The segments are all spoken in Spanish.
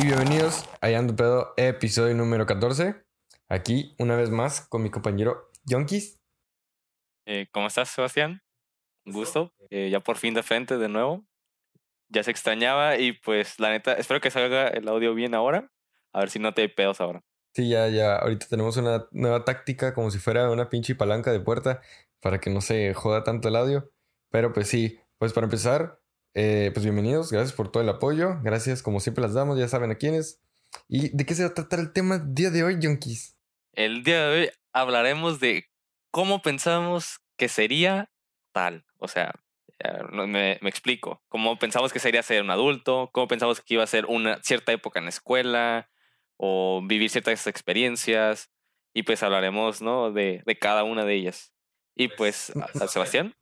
y bienvenidos a Yando Pedo, episodio número 14. Aquí, una vez más, con mi compañero Yonkis. Eh, ¿Cómo estás, Sebastián? Un gusto. Eh, ya por fin de frente de nuevo. Ya se extrañaba y pues la neta, espero que salga el audio bien ahora. A ver si no te hay pedos ahora. Sí, ya, ya. Ahorita tenemos una nueva táctica como si fuera una pinche palanca de puerta para que no se joda tanto el audio. Pero pues sí, pues para empezar, eh, pues bienvenidos, gracias por todo el apoyo. Gracias, como siempre las damos, ya saben a quiénes. ¿Y de qué se va a tratar el tema día de hoy, Yonkis? El día de hoy hablaremos de cómo pensamos que sería tal. O sea, me, me, explico. Cómo pensamos que sería ser un adulto, cómo pensamos que iba a ser una cierta época en la escuela o vivir ciertas experiencias. Y pues hablaremos, ¿no? De, de cada una de ellas. Y pues, pues Sebastián.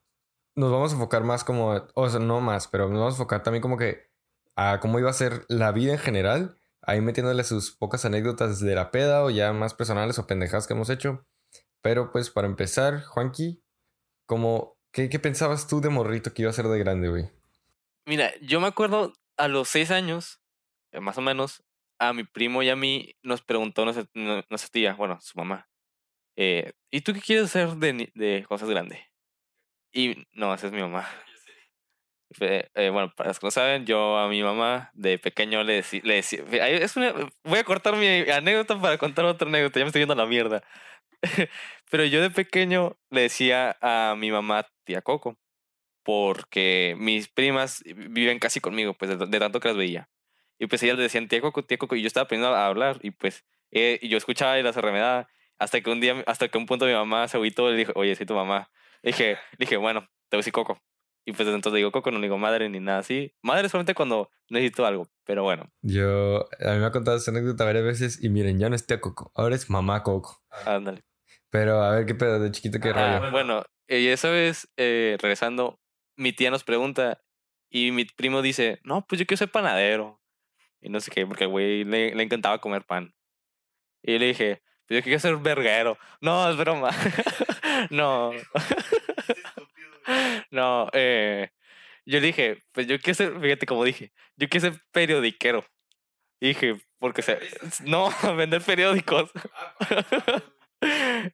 Nos vamos a enfocar más como, o sea, no más, pero nos vamos a enfocar también como que a cómo iba a ser la vida en general ahí metiéndole sus pocas anécdotas de la peda o ya más personales o pendejadas que hemos hecho. Pero pues para empezar, Juanqui, como, ¿qué, ¿qué, pensabas tú de morrito que iba a ser de grande, güey? Mira, yo me acuerdo a los seis años, eh, más o menos, a mi primo y a mí nos preguntó nuestra, nuestra tía, bueno, su mamá, eh, ¿y tú qué quieres hacer de, de cosas grandes? Y no, esa es mi mamá. Eh, bueno, para los que no saben, yo a mi mamá de pequeño le decía, le es una, voy a cortar mi anécdota para contar otra anécdota, ya me estoy viendo la mierda. Pero yo de pequeño le decía a mi mamá tía Coco, porque mis primas viven casi conmigo, pues de, tanto que las veía. Y pues ellas le decían tía Coco, tía Coco, y yo estaba aprendiendo a hablar, y pues eh, y yo escuchaba y las arremedaba, hasta que un día, hasta que un punto mi mamá se agüitó y le dijo, oye, soy tu mamá. Dije, dije, bueno, te voy a decir Coco. Y pues entonces digo Coco, no digo madre ni nada así. Madre solamente cuando necesito algo, pero bueno. Yo, a mí me ha contado esa anécdota varias veces y miren, ya no es tía Coco, ahora es mamá Coco. Ándale. Pero a ver qué pedo de chiquito qué ah, rollo. Bueno, y esa vez, eh, regresando, mi tía nos pregunta y mi primo dice, no, pues yo quiero ser panadero. Y no sé qué, porque güey le, le encantaba comer pan. Y yo le dije, pues yo quiero ser verguero. No, es broma. no. no, eh, yo dije, pues yo quiero ser, fíjate como dije, yo quiero ser periodiquero. dije, porque se, no, vender periódicos.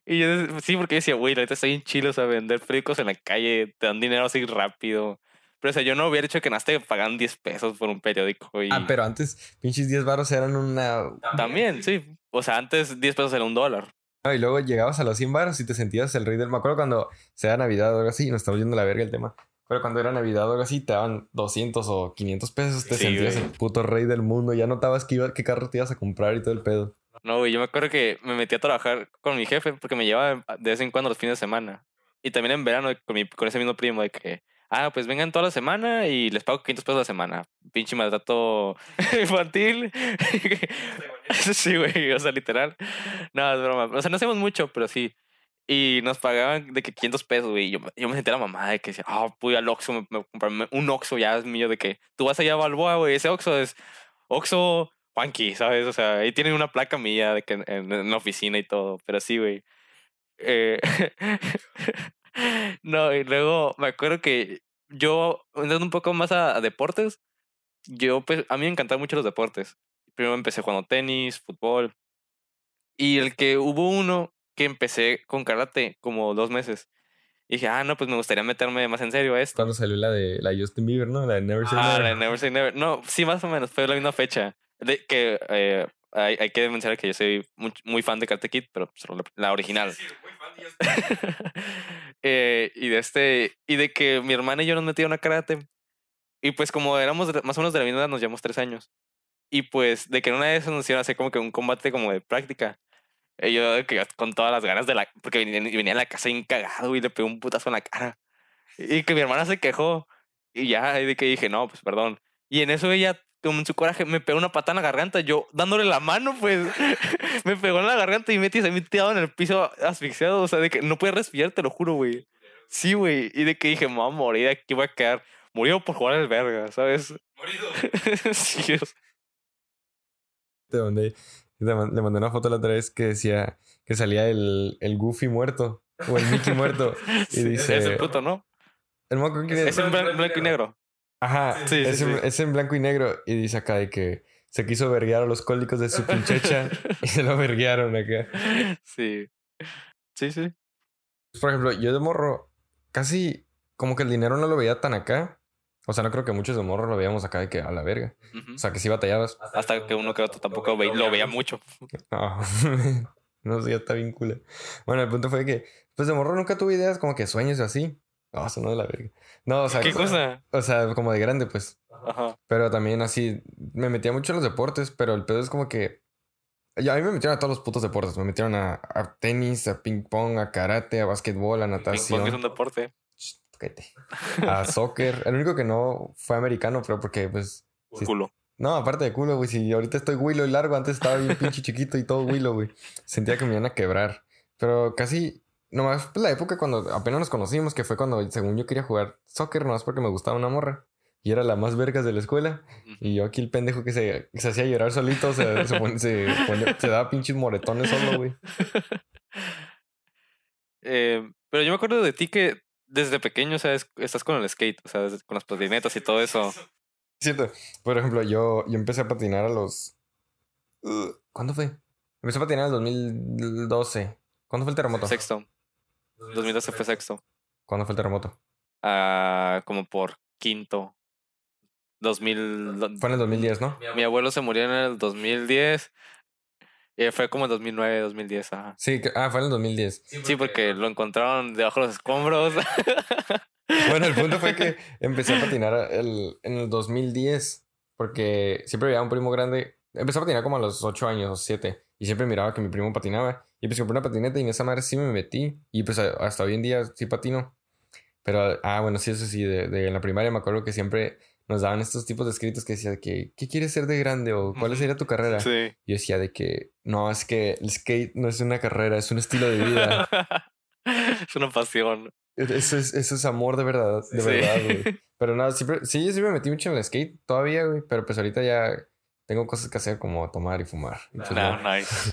y yo, sí, porque yo decía, güey, ahorita estoy en Chile, o sea, vender periódicos en la calle, te dan dinero así rápido. Pero, o sea, yo no hubiera hecho que naste pagan 10 pesos por un periódico. Y... Ah, pero antes, pinches 10 baros eran una. También, sí. O sea, antes 10 pesos era un dólar y luego llegabas a los 100 baros y te sentías el rey del... Me acuerdo cuando sea Navidad o algo así, nos estamos yendo a la verga el tema. Pero cuando era Navidad o algo así, te daban 200 o 500 pesos, te sentías el puto rey del mundo. Ya notabas que iba, qué carro te ibas a comprar y todo el pedo. No, güey, yo me acuerdo que me metí a trabajar con mi jefe porque me llevaba de vez en cuando los fines de semana. Y también en verano con, mi, con ese mismo primo de que, ah, pues vengan toda la semana y les pago 500 pesos a la semana. Pinche maltrato infantil. sí, güey, o sea, literal. No, es broma. O sea, no hacemos mucho, pero sí. Y nos pagaban de que 500 pesos, güey. Yo, yo me sentía la mamá de que decía, ah, oh, voy al Oxxo, me, me, un Oxxo ya es mío, de que tú vas allá a Balboa, güey, ese Oxxo es Oxxo Juanqui, ¿sabes? O sea, ahí tienen una placa mía de que en, en la oficina y todo, pero sí, güey. Eh, no, y luego me acuerdo que yo, entrando un poco más a, deportes, yo, pues, a mí me encantaban mucho los deportes. Primero empecé jugando tenis, fútbol. Y el que hubo uno que empecé con karate como dos meses. Y dije, ah, no, pues me gustaría meterme más en serio a esto. Cuando salió la de la Justin Bieber, ¿no? La de Never Say ah, Never. la de Never Say Never. No, sí, más o menos, fue la misma fecha. De que eh, hay, hay, que mencionar que yo soy muy, muy fan de Karate Kid, pero la original. Sí, muy fan eh, y de este, y de que mi hermana y yo nos metíamos a karate. Y pues como éramos más o menos de la misma edad, nos llevamos tres años. Y pues de que en una de esas nos hicieron hacer como que un combate como de práctica. Y yo que con todas las ganas de la... Porque venía, venía a la casa bien cagado y le pegó un putazo en la cara. Y que mi hermana se quejó. Y ya, y de que dije, no, pues perdón. Y en eso ella como en su coraje, me pegó una patada en la garganta. Yo dándole la mano, pues me pegó en la garganta y me metí tirado en el piso asfixiado. O sea, de que no puede respirar, te lo juro, güey. Sí, güey. Y de que dije, me voy a morir, aquí voy a quedar. Murió por jugar el verga, ¿sabes? Morido. sí, De donde le mandé una foto la otra vez que decía que salía el, el Goofy muerto o el Mickey muerto. Y dice. Ese puto, ¿no? El moco Es en blanco y negro. Ajá, sí, es, en, es, en, blanco y negro y dice acá de que se quiso verguear a los cólicos de su pinchecha y se lo verguearon acá. Sí. Sí, sí. Por ejemplo, yo de morro casi como que el dinero no lo veía tan acá. O sea, no creo que muchos de morro lo veíamos acá de que a la verga. O sea, que sí batallabas. Hasta que uno que otro tampoco lo veía mucho. No, no sé, ya está bien cool. Bueno, el punto fue que, pues de morro nunca tuve ideas como que sueños o así. No, eso no de la verga. No, o sea, ¿Qué cosa? o sea, como de grande, pues. Ajá. Pero también así, me metía mucho en los deportes, pero el pedo es como que. Ya, a mí me metieron a todos los putos deportes. Me metieron a, a tenis, a ping pong, a karate, a básquetbol, a Ping pong natación. es un deporte. A soccer. El único que no fue americano, pero porque, pues. Culo. No, aparte de culo, güey. Si ahorita estoy Willow y largo, antes estaba bien pinche chiquito y todo Willow, güey. Sentía que me iban a quebrar. Pero casi. Nomás pues, la época cuando apenas nos conocimos, que fue cuando, según yo, quería jugar soccer, nomás porque me gustaba una morra. Y era la más vergas de la escuela. Y yo aquí el pendejo que se, se hacía llorar solito, se, se, pon- se, ponía- se daba pinches moretones solo, güey. Eh, pero yo me acuerdo de ti que desde pequeño, o sea, es- estás con el skate, o sea, con las patinetas y todo eso. Cierto. Por ejemplo, yo, yo empecé a patinar a los. Uh, ¿Cuándo fue? Empecé a patinar en el 2012. ¿Cuándo fue el terremoto? Sexto. 2012 fue sexto. ¿Cuándo fue el terremoto? Ah, como por quinto. 2000. do- Fue en el 2010, ¿no? Mi abuelo se murió en el 2010. Y fue como en 2009, 2010. Ajá. Sí, que- ah, fue en el 2010. Sí, porque lo encontraron debajo de los escombros. Bueno, el punto fue que empecé a patinar el- en el 2010. Porque siempre veía a un primo grande. Empecé a patinar como a los 8 años o 7. Y siempre miraba que mi primo patinaba. Y pues compré una patineta y en esa madre sí me metí. Y pues hasta hoy en día sí patino. Pero, ah, bueno, sí, eso sí, de, de la primaria me acuerdo que siempre nos daban estos tipos de escritos que decía de que, ¿qué quieres ser de grande? O ¿cuál sería tu carrera? sí. Yo decía de que, no, es que el skate no es una carrera, es un estilo de vida. es una pasión. Eso es, eso es amor de verdad, de Sí. verdad, güey. Pero nada, siempre, sí, yo sí me metí mucho en el skate todavía, güey. Pero pues ahorita ya tengo cosas que hacer como tomar y fumar. No, no. nice.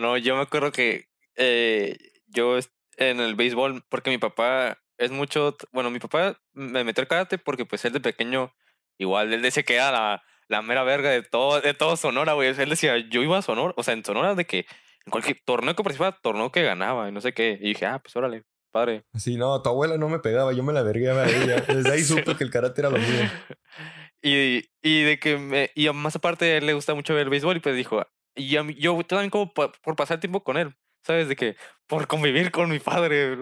No, yo me acuerdo que eh, yo en el béisbol, porque mi papá es mucho, bueno, mi papá me metió al karate porque pues él de pequeño, igual, él decía que era la, la mera verga de todo, de todo Sonora, güey. Él decía, yo iba a Sonora, o sea, en Sonora de que en cualquier torneo que participaba, torneo que ganaba y no sé qué. Y dije, ah, pues órale, padre. Sí, no, tu abuela no me pegaba, yo me la vergueaba a ella. Desde ahí supe que el karate era lo mío. Y, y de que me, y más aparte le gusta mucho ver el béisbol y pues dijo, y mí- yo también como pa- por pasar tiempo con él, ¿sabes? De que por convivir con mi padre,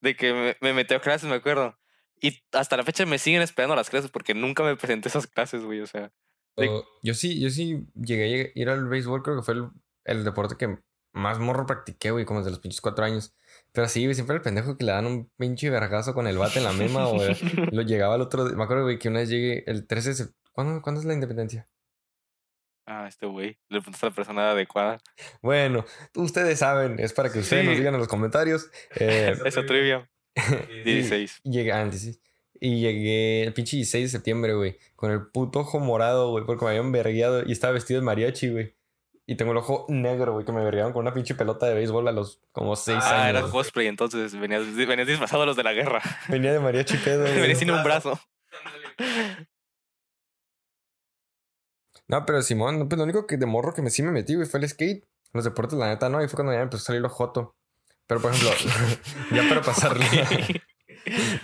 de que me, me metió a clases, me acuerdo. Y hasta la fecha me siguen esperando las clases porque nunca me presenté esas clases, güey, o sea. De- O- Yo sí, yo sí llegué a ir al béisbol, creo que fue el, el deporte que más morro practiqué, güey, como desde los pinches cuatro años. Pero sí, güey, siempre el pendejo que le dan un pinche vergazo con el bate en la mema o lo llegaba el otro. Me acuerdo, güey, que una vez llegué el 13 de sep- ¿Cuándo, ¿Cuándo es la independencia? Ah, este güey, le preguntaste a la persona adecuada. Bueno, ustedes saben, es para que ustedes nos digan en los comentarios. Eh, Esa trivia. y- 16. y llegué antes, sí. Y llegué el pinche 16 de septiembre, güey, con el puto ojo morado, güey, porque me habían vergueado y estaba vestido de mariachi, güey. Y tengo el ojo negro, güey, que me verguearon con una pinche pelota de béisbol a los como 6 Ah, era años. cosplay, entonces venías, venías disfrazado a los de la guerra. Venía de mariachi pedo, güey. Venías sin un brazo. No, pero Simón, pues lo único que de morro que me, sí me metí, güey, fue el skate. Los deportes, la neta, no. Y fue cuando ya me empezó a salir lo joto. Pero, por ejemplo, ya para pasarle...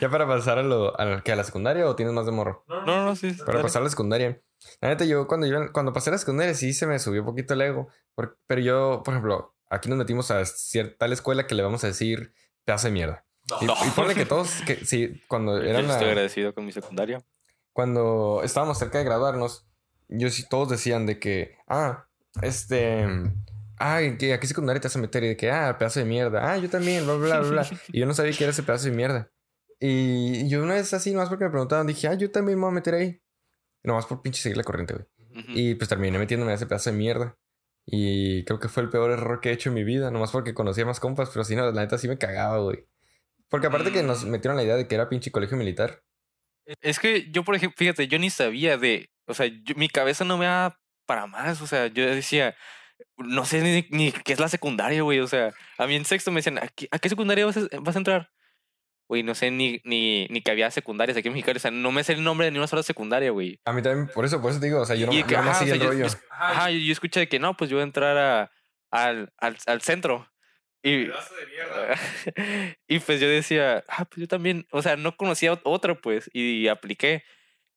ya para pasar a lo... A, ¿que ¿A la secundaria o tienes más de morro? No, no, sí. Para dale. pasar a la secundaria. La neta, yo cuando, iba- cuando pasé a la secundaria sí se me subió un poquito el ego. por- pero yo, por ejemplo, aquí nos metimos a cierta tal escuela que le vamos a decir pedazo de mierda. Y, No. y ponle que todos, que sí, cuando Yo eran la- estoy agradecido con mi secundaria. cuando estábamos cerca de graduarnos, yo sí todos decían de que, ah, este, ay, que a qué secundaria te vas a meter y de que, ah, pedazo de mierda, ah, yo también, bla, bla, bla, bla. y yo no sabía que era ese pedazo de mierda. Y yo una vez así, nomás porque me preguntaban, dije, ah, yo también me voy a meter ahí. Nomás por pinche seguir la corriente, güey. Y pues terminé metiéndome a ese pedazo de mierda. Y creo que fue el peor error que he hecho en mi vida, nomás porque conocía más compas, pero si no, la neta sí me cagaba, güey. Porque aparte que nos Mm. metieron la idea de que era pinche colegio militar. Es que yo, por ejemplo, fíjate, yo ni sabía de. O sea, yo- mi cabeza no me da para más. O sea, yo decía, no sé ni, ni qué es la secundaria, güey. O sea, a mí en sexto me decían, ¿a qué, a qué secundaria vas a, vas a entrar? güey, no sé ni, ni, ni que había secundarias aquí en Mexicali. O sea, no me sé el nombre de ni una sola secundaria, güey. A mí también, por eso, por eso te digo, o sea, yo no, Y que, yo no ajá, o sea, el yo- rollo. yo- Ajá, yo, yo escuché de que no, pues yo voy a entrar a, al, al, al centro. Y, Pedazo de mierda. y pues yo decía, ah, pues yo también, o sea, no conocía ot- otra, pues, y apliqué.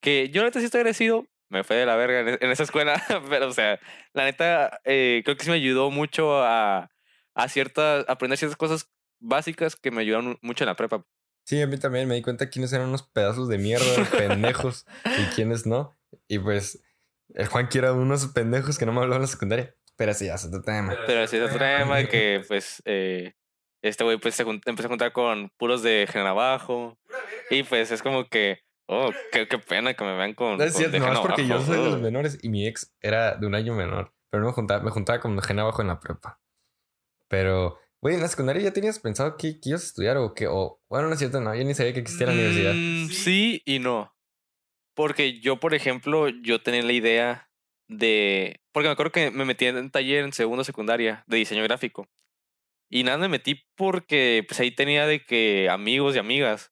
Que yo neta sí estoy agradecido, me fue de la verga en, e- en esa escuela, pero, o sea, la neta, eh, creo que sí me ayudó mucho a, a ciertas, a aprender ciertas cosas básicas que me ayudaron mucho en la prepa. Sí, a mí también me di cuenta quiénes eran unos pedazos de mierda, pendejos, y quiénes no. Y pues, el Juanqui era unos pendejos que no me hablaban en la secundaria. Pero sí, ya es otro tema. Pero sí es otro tema que, pues, eh, este güey, pues, se empezó a juntar con puros de verga. Y pues es como que, oh, qué, qué pena que me vean con. No es cierto, no es porque yo Genabajo, soy de los menores y mi ex era de un año menor. Pero no me juntaba, me juntaba con gen abajo en la prepa. Pero, güey, en la secundaria ya tenías pensado que, que ibas a estudiar o que, o, bueno, no es cierto, no, yo ni sabía que existía la universidad. Mm, Sí. sí y no. Porque yo, por ejemplo, yo tenía la idea de. Porque me acuerdo que me metí en un taller en segundo secundaria de diseño gráfico. Y nada, me metí porque pues ahí tenía de que amigos y amigas.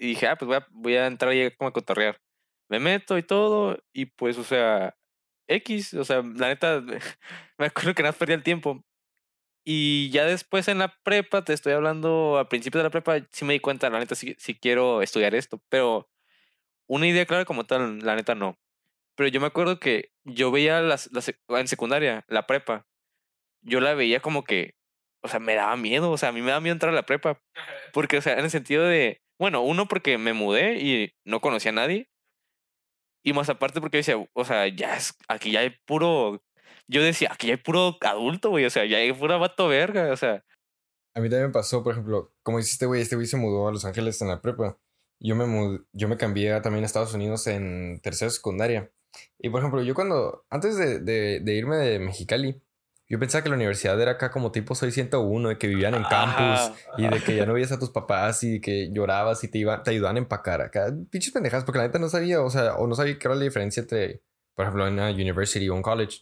Y dije, ah, pues voy a, voy a entrar ahí como a cotorrear. Me meto y todo. Y pues, o sea, X. O sea, la neta, me acuerdo que nada perdía el tiempo. Y ya después en la prepa, te estoy hablando a principios de la prepa, sí me di cuenta, la neta, sí, sí quiero estudiar esto. Pero una idea clara como tal, la neta no. Pero yo me acuerdo que yo veía las, las en secundaria, la prepa. Yo la veía como que, o sea, me daba miedo. O sea, a mí me daba miedo entrar a la prepa. Porque, o sea, en el sentido de, bueno, uno porque me mudé y no conocía a nadie. Y más aparte porque decía, o sea, ya es, aquí ya hay puro, yo decía, aquí ya hay puro adulto, güey, o sea, ya hay puro vato verga, o sea, A mí también me pasó, por ejemplo, como dice este güey, este güey se mudó a Los Ángeles en la prepa. Yo me, mud- yo me cambié también a Estados Unidos en tercera secundaria. Y por ejemplo, yo cuando, antes de, de- de irme de Mexicali, yo pensaba que la universidad era acá como tipo Soy 101, de que vivían en campus y de que ya no veías a tus papás y que llorabas y te, iban, te ayudaban a empacar acá. Pinches pendejas, porque la neta no sabía, o sea, o no sabía qué era la diferencia entre, por ejemplo, una university o un college.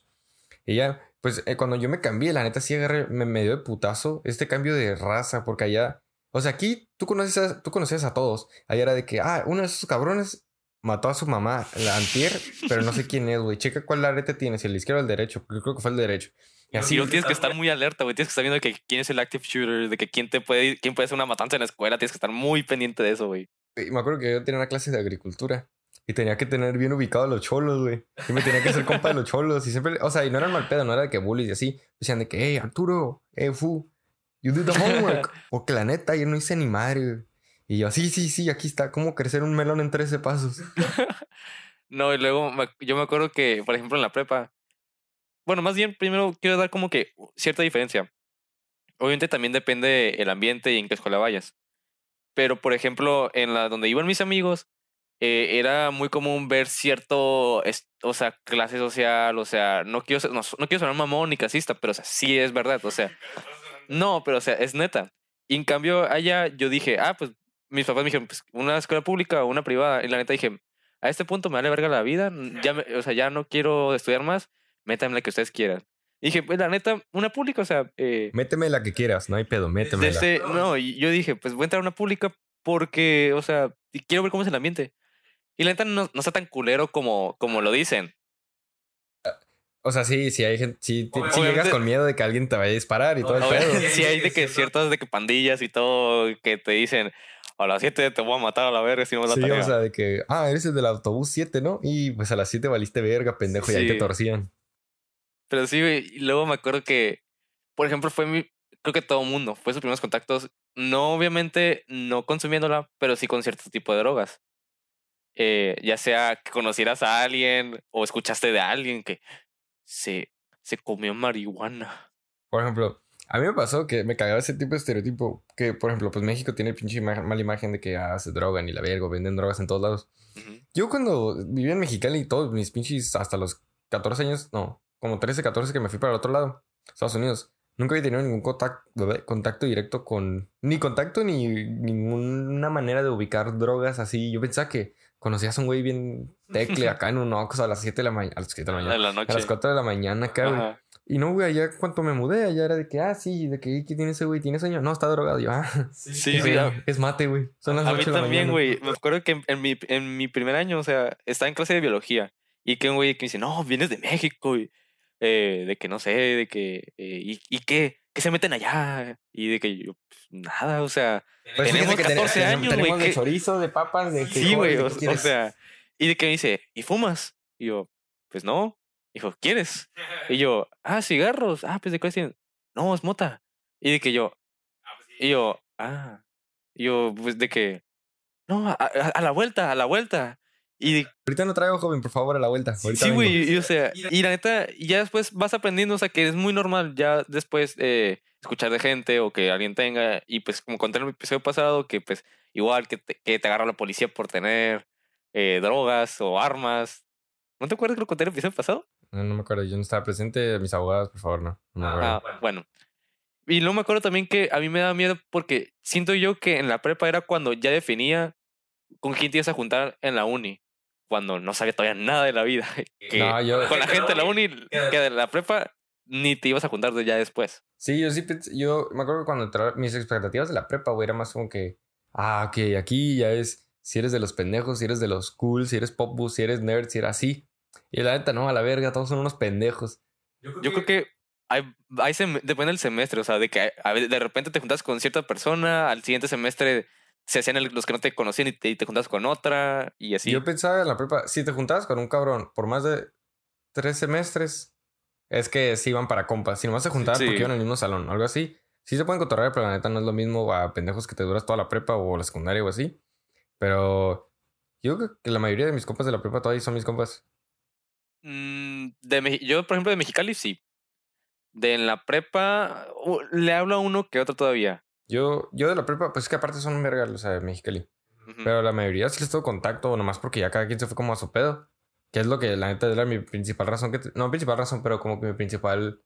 Y ya, pues eh, cuando yo me cambié, la neta sí agarré, me, me dio de putazo este cambio de raza, porque allá, o sea, aquí tú conoces a, tú conocías a todos. Allá era de que, ah, uno de esos cabrones mató a su mamá, la antier, pero no sé quién es, güey. Checa cuál arete tiene, si el izquierdo o el derecho, porque creo que fue el derecho. Y así, luego tienes que estar muy alerta, güey, tienes que estar viendo que quién es el active shooter, de que quién te puede, quién puede hacer una matanza en la escuela, tienes que estar muy pendiente de eso, güey. Y me acuerdo que yo tenía una clase de agricultura y tenía que tener bien ubicados los cholos, güey. Y me tenía que hacer compa de los cholos. Y siempre, o sea, y no eran mal pedo, no era de que bullies y así. Decían de que, hey, Arturo, hey, fu, you did the homework. Porque la neta, yo no hice ni madre, güey. Y yo, sí, sí, sí, aquí está, cómo crecer un melón en 13 pasos. No, y luego yo me acuerdo que, por ejemplo, en la prepa, bueno, más bien primero quiero dar como que cierta diferencia. Obviamente también depende el ambiente y en qué escuela vayas. Pero, por ejemplo, en la donde iban mis amigos, eh, era muy común ver cierto, o sea, clase social, o sea, no quiero, no, no quiero sonar mamón ni casista, pero, o sea, sí es verdad, o sea, no, pero, o sea, es neta. Y en cambio, allá yo dije, ah, pues, mis papás me dijeron, pues, una escuela pública o una privada. Y la neta dije, a este punto me vale verga la vida, ya, me- o sea, ya no quiero estudiar más, métanme la que ustedes quieran. Y dije, pues, la neta, una pública, o sea, eh, Méteme la que quieras, no hay pedo, métemela. desde, no, y yo dije, pues voy a entrar a una pública porque, o sea, y quiero ver cómo es el ambiente. Y la neta no, no está tan culero como, como lo dicen. O sea, sí, sí hay gente, sí, Obviamente- llegas con miedo de que alguien te vaya a disparar y todo el pedo. sí hay de que ciertas de que pandillas y todo que te dicen, a las 7 te voy a matar a la verga si no me la Sí, tarea". o sea, de que, ah, eres el del autobús 7, ¿no? Y pues a las 7 valiste verga, pendejo, y ahí te torcían. Pero sí, güey, y luego me acuerdo que, por ejemplo, fue mi, creo que todo mundo, fue sus primeros contactos, no obviamente no consumiéndola, pero sí con cierto tipo de drogas. Eh, ya sea que conocieras a alguien o escuchaste de alguien que se, se comió marihuana. Por ejemplo, a mí me pasó que me cagaba ese tipo de estereotipo que, por ejemplo, pues México tiene pinche ima- mala imagen de que ah, se drogan y la verga, venden drogas en todos lados. Yo cuando vivía en Mexicali, todos mis pinches, hasta los 14 años, no, como 13, 14 que me fui para el otro lado, Estados Unidos, nunca había tenido ningún contacto, contacto directo con, ni contacto ni ninguna manera de ubicar drogas así. Yo pensaba que conocías a un güey bien tecle acá en un Ox a las 7 de la mañana, a las 7 de la mañana, la a noche. las 4 de la mañana acá, güey. Ajá. Y no, güey, allá cuando me mudé, allá era de que, ah, sí, de que, ¿qué tiene ese güey? ¿Tiene sueño? No, está drogado. Yo, ah, Sí, sí, a- es mate, güey. Son las A mí 8 de la también, güey. Me acuerdo que en, en mi, en mi primer año, o sea, estaba en clase de biología. Y que un güey que me dice, no, vienes de México. Y, eh, de que no sé, de que. eh, ¿y, ¿Y qué? ¿Qué se meten allá? Y de que yo, pues, nada, o sea. Pues tenemos que ten- 14 tenemos- años, güey, Tenemos de chorizo, de papas, de Sí, güey. O, o sea. Y de que me dice, ¿y fumas? Y yo, pues no. Dijo, ¿quieres? Y yo, ah, cigarros. Ah, pues de cuál tienen. No, es mota. Y de que yo, y yo, ah. Y yo, pues de que, no, a, a- a la vuelta, a la vuelta. Y de- Ahorita no traigo, joven, por favor, a la vuelta. Ahorita sí, güey, y, o sea, y la neta, ya después vas aprendiendo, o sea, que es muy normal ya después eh, escuchar de gente o que alguien tenga, y pues como conté en el episodio pasado, que pues igual que te, que te agarra la policía por tener eh, drogas o armas. ¿No te acuerdas que lo conté en el episodio pasado? No, no me acuerdo, yo no estaba presente. Mis abogados, por favor, no. No me acuerdo. Ah, bueno. Y luego me acuerdo también que a mí me da miedo porque siento yo que en la prepa era cuando ya definía con quién te ibas a juntar en la uni. Cuando no sabía todavía nada de la vida. Que No, yo- con la gente de la uni, que de la prepa, ni te ibas a juntar de ya después. Sí, yo sí pensé, yo me acuerdo que cuando entraba, mis expectativas de la prepa, güey, era más como que, ah, ok, aquí ya es, si eres de los pendejos, si eres de los cool, si eres pop bus, si eres nerd, si eres así. Y la neta, no, a la verga, todos son unos pendejos. Yo creo que hay, hay depende del semestre, o sea, de que de repente te juntas con cierta persona, al siguiente semestre se hacían el- los que no te conocían y te, y te juntas con otra y así. Yo pensaba en la prepa, si te juntabas con un cabrón por más de tres semestres, es que sí iban para compas. Si nomás se juntaban Sí. porque iban al mismo salón, algo así. Sí se pueden cotorrear, pero la neta no es lo mismo a pendejos que te duras toda la prepa o la secundaria o así. Pero yo creo que la mayoría de mis compas de la prepa todavía son mis compas. Mm, de yo, por ejemplo, de Mexicali sí. De en la prepa, le hablo a uno que otro todavía. Yo, yo de la prepa, pues es que aparte son un o sea, de Mexicali. Ujú. Pero la mayoría sí les tengo contacto, nomás porque ya cada quien se fue como a su pedo. Que es lo que la neta era mi principal razón que... No principal razón, pero como que mi principal...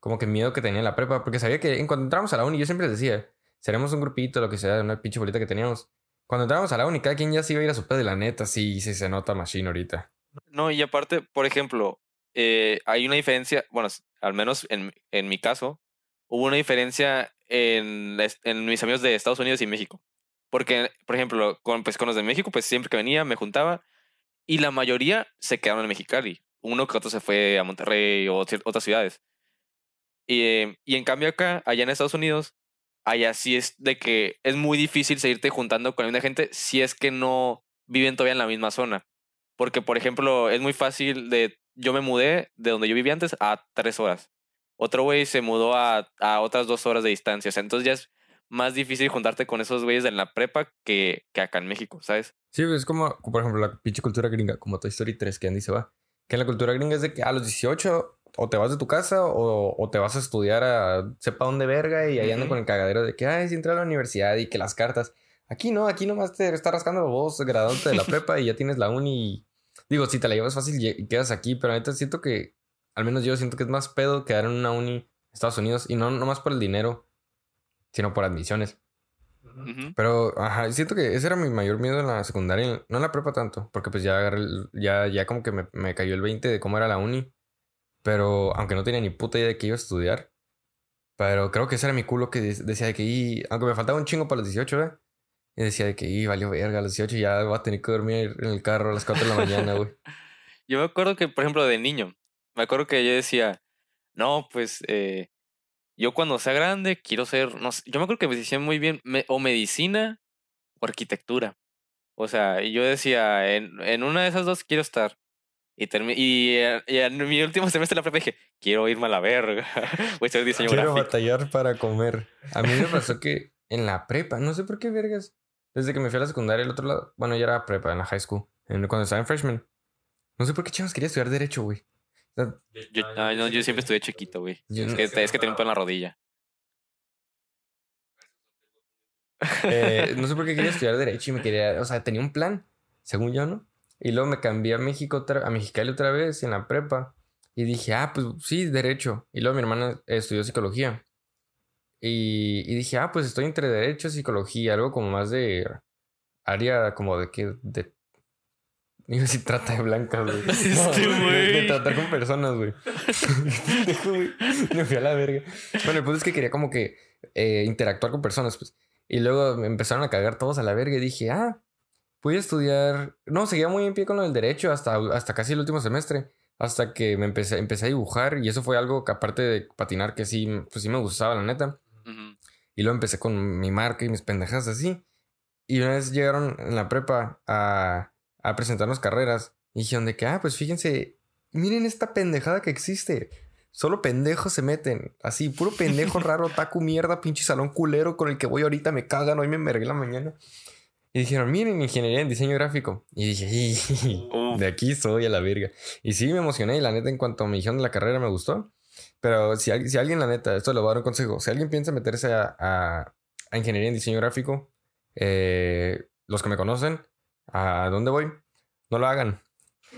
Como que miedo que tenía en la prepa. Porque sabía que en cuanto entramos a la uni, yo siempre les decía, seremos un grupito, lo que sea, una pinche bolita que teníamos. Cuando entramos a la uni, cada quien ya se iba a ir a su pedo y la neta, sí, sí se nota machine ahorita. No, y aparte, por ejemplo, eh, hay una diferencia, bueno, al menos en, en mi caso, hubo una diferencia en, en mis amigos de Estados Unidos y México. Porque, por ejemplo, con, pues, con los de México, pues siempre que venía me juntaba y la mayoría se quedaron en Mexicali. Uno que otro se fue a Monterrey o otras ciudades. Y, eh, y en cambio acá, allá en Estados Unidos, allá sí es de que es muy difícil seguirte juntando con la misma gente si es que no viven todavía en la misma zona. Porque, por ejemplo, es muy fácil de... Yo me mudé de donde yo vivía antes a tres horas. Otro güey se mudó a, a otras dos horas de distancia. O sea, entonces ya es más difícil juntarte con esos güeyes en la prepa que, que acá en México, ¿sabes? Sí, es como, por ejemplo, la pinche cultura gringa, como Toy Story 3, que Andy se va. Que en la cultura gringa es de que a los 18 o te vas de tu casa o, o te vas a estudiar a sepa dónde verga y ahí andan Ujú. con el cagadero de que, ay, si entra a la universidad y que las cartas. Aquí no, aquí nomás te está rascando vos graduándote de la prepa y ya tienes la uni. y- Digo, si te la llevas fácil y y quedas aquí, pero ahorita siento que, al menos yo siento que es más pedo quedar en una uni en Estados Unidos y no nomás por el dinero, sino por admisiones. Pero, ajá, siento que ese era mi mayor miedo en la secundaria, no en la prepa tanto, porque pues ya agarré ya, ya como que me, me cayó el 20 de cómo era la uni, pero aunque no tenía ni puta idea de qué iba a estudiar, pero creo que ese era mi culo que de- decía de que, y, aunque me faltaba un chingo para los 18, ¿eh? Y decía de que, y valió verga, a los 18 ya voy a tener que dormir en el carro a las 4 de la mañana, güey. Yo me acuerdo que, por ejemplo, de niño, me acuerdo que yo decía, no, pues eh, yo cuando sea grande quiero ser, no sé, yo me acuerdo que me decían muy bien, me- o medicina o arquitectura. O sea, y yo decía, en, en una de esas dos quiero estar. Y, y, eh, y en mi último semestre de la prepa dije, quiero irme a la verga. Voy a ser diseño Quiero gráfico. batallar para comer. A mí me pasó que en la prepa, no sé por qué vergas, desde que me fui a la secundaria el otro lado, bueno, ya era prepa, en la high school, en- cuando estaba en freshman, no sé por qué chavos quería estudiar derecho, güey. O sea, Yo, ay, no, yo siempre estuve chiquito, güey. Es que, es que tenía un pedo en la rodilla. eh, no sé por qué quería estudiar derecho y me quería, o sea, tenía un plan, según yo, ¿no? Y luego me cambié a México, otra, a Mexicali otra vez en la prepa y dije, ah, pues sí, derecho. Y luego mi hermana estudió psicología. Y, y dije, ah, pues estoy entre derecho y psicología, algo como más de área, como de que, de, A decir trata de blancas, güey. Este No, güey. de tratar con personas, güey. Me fui a la verga. Bueno, el punto es que quería como que eh, interactuar con personas, pues. Y luego me empezaron a cagar todos a la verga y dije, ah, voy a estudiar. No, seguía muy en pie con lo del derecho hasta, hasta casi el último semestre. Hasta que me empecé, empecé a dibujar y eso fue algo que aparte de patinar que sí, pues sí me gustaba, la neta. Y luego empecé con mi marca y mis pendejas así. Y una vez llegaron en la prepa a, a presentarnos carreras. Y dijeron de que, ah, pues fíjense, miren esta pendejada que existe. Solo pendejos se meten. Así, puro pendejo raro, taco mierda, pinche salón culero con el que voy ahorita me cagan, hoy me envergué la mañana. Y dijeron, miren, ingeniería en diseño gráfico. Y dije, "Ih, Uf. de aquí soy a la verga. Y sí, me emocioné. Y la neta, en cuanto me dijeron de la carrera, me gustó. Pero si, si alguien, la neta, esto le voy a dar un consejo. Si alguien piensa meterse a, a- a ingeniería en diseño gráfico, eh, los que me conocen, ¿a dónde voy? No lo hagan.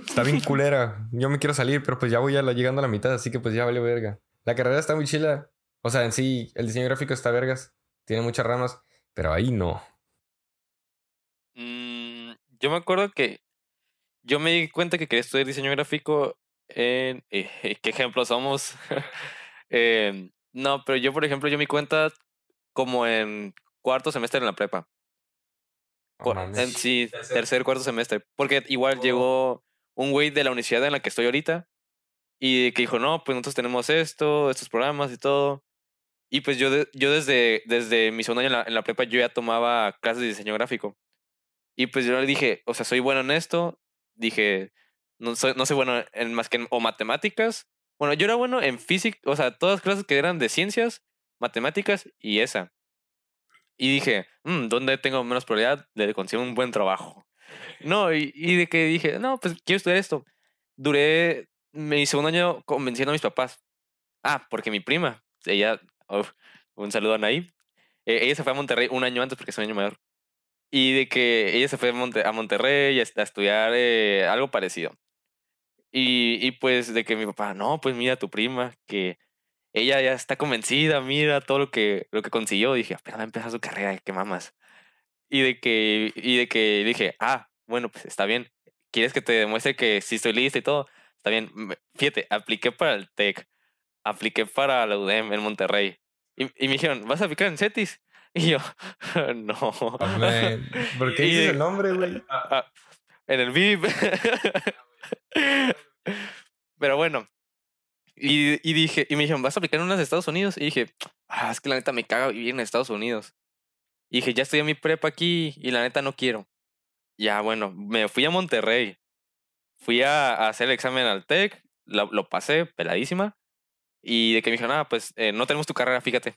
Está bien culera. Yo me quiero salir, pero pues ya voy a la, llegando a la mitad, así que pues ya vale verga. La carrera está muy chila. O sea, en sí, el diseño gráfico está vergas. Tiene muchas ramas, pero ahí no. Mm, yo me acuerdo que yo me di cuenta que quería estudiar diseño gráfico en... eh, ¿Qué ejemplo somos? Em, no, pero yo, por ejemplo, yo me di cuenta como en cuarto semestre en la prepa. Cu- mames. en, sí, Tercer. tercer, cuarto semestre. Porque igual Oh. llegó un güey de la universidad en la que estoy ahorita y que dijo, no, pues nosotros tenemos esto, estos programas y todo. Y pues yo, de- yo desde, desde mi segundo año en la, en la prepa yo ya tomaba clases de diseño gráfico. Y pues yo le dije, o sea, soy bueno en esto. Dije, no soy, no soy bueno en más que en o matemáticas. Bueno, yo era bueno en física, o sea, todas las clases que eran de ciencias, matemáticas y esa. Y dije, "Mm, ¿dónde tengo menos probabilidad de conseguir un buen trabajo? No, y, y de que dije, no, pues quiero estudiar esto. Duré mi segundo año convenciendo a mis papás. Ah, porque mi prima, ella, uf, un saludo a Anaí, eh, ella se fue a Monterrey un año antes porque soy un año mayor. Y de que ella se fue a, Monte- a Monterrey a, a estudiar eh, algo parecido. Y, y pues de que mi papá, no, pues mira a tu prima, que ella ya está convencida, mira todo lo que, lo que consiguió. dije, apenas va a empezar su carrera, qué mamas. Y de que, y de que dije, ah, bueno, pues está bien. ¿Quieres que te demuestre que sí estoy lista y todo? Está bien. Fíjate, apliqué para el TEC, apliqué para la UDEM en Monterrey. Y, y me dijeron, ¿vas a aplicar en CETIS? Y yo, no. Hombre, ¿Por qué dices el nombre, güey? Ah, en el VIP. Pero bueno. Y, y dije, y me dijeron, ¿vas a aplicar en unas de Estados Unidos? Y dije, ah, es que la neta me caga vivir en Estados Unidos. Y dije, ya estoy en mi prepa aquí y la neta no quiero. Ya, bueno, me fui a Monterrey. Fui a, a hacer el examen al TEC, lo, lo pasé, peladísima. Y de que me dijeron, ah, pues eh, no tenemos tu carrera, fíjate.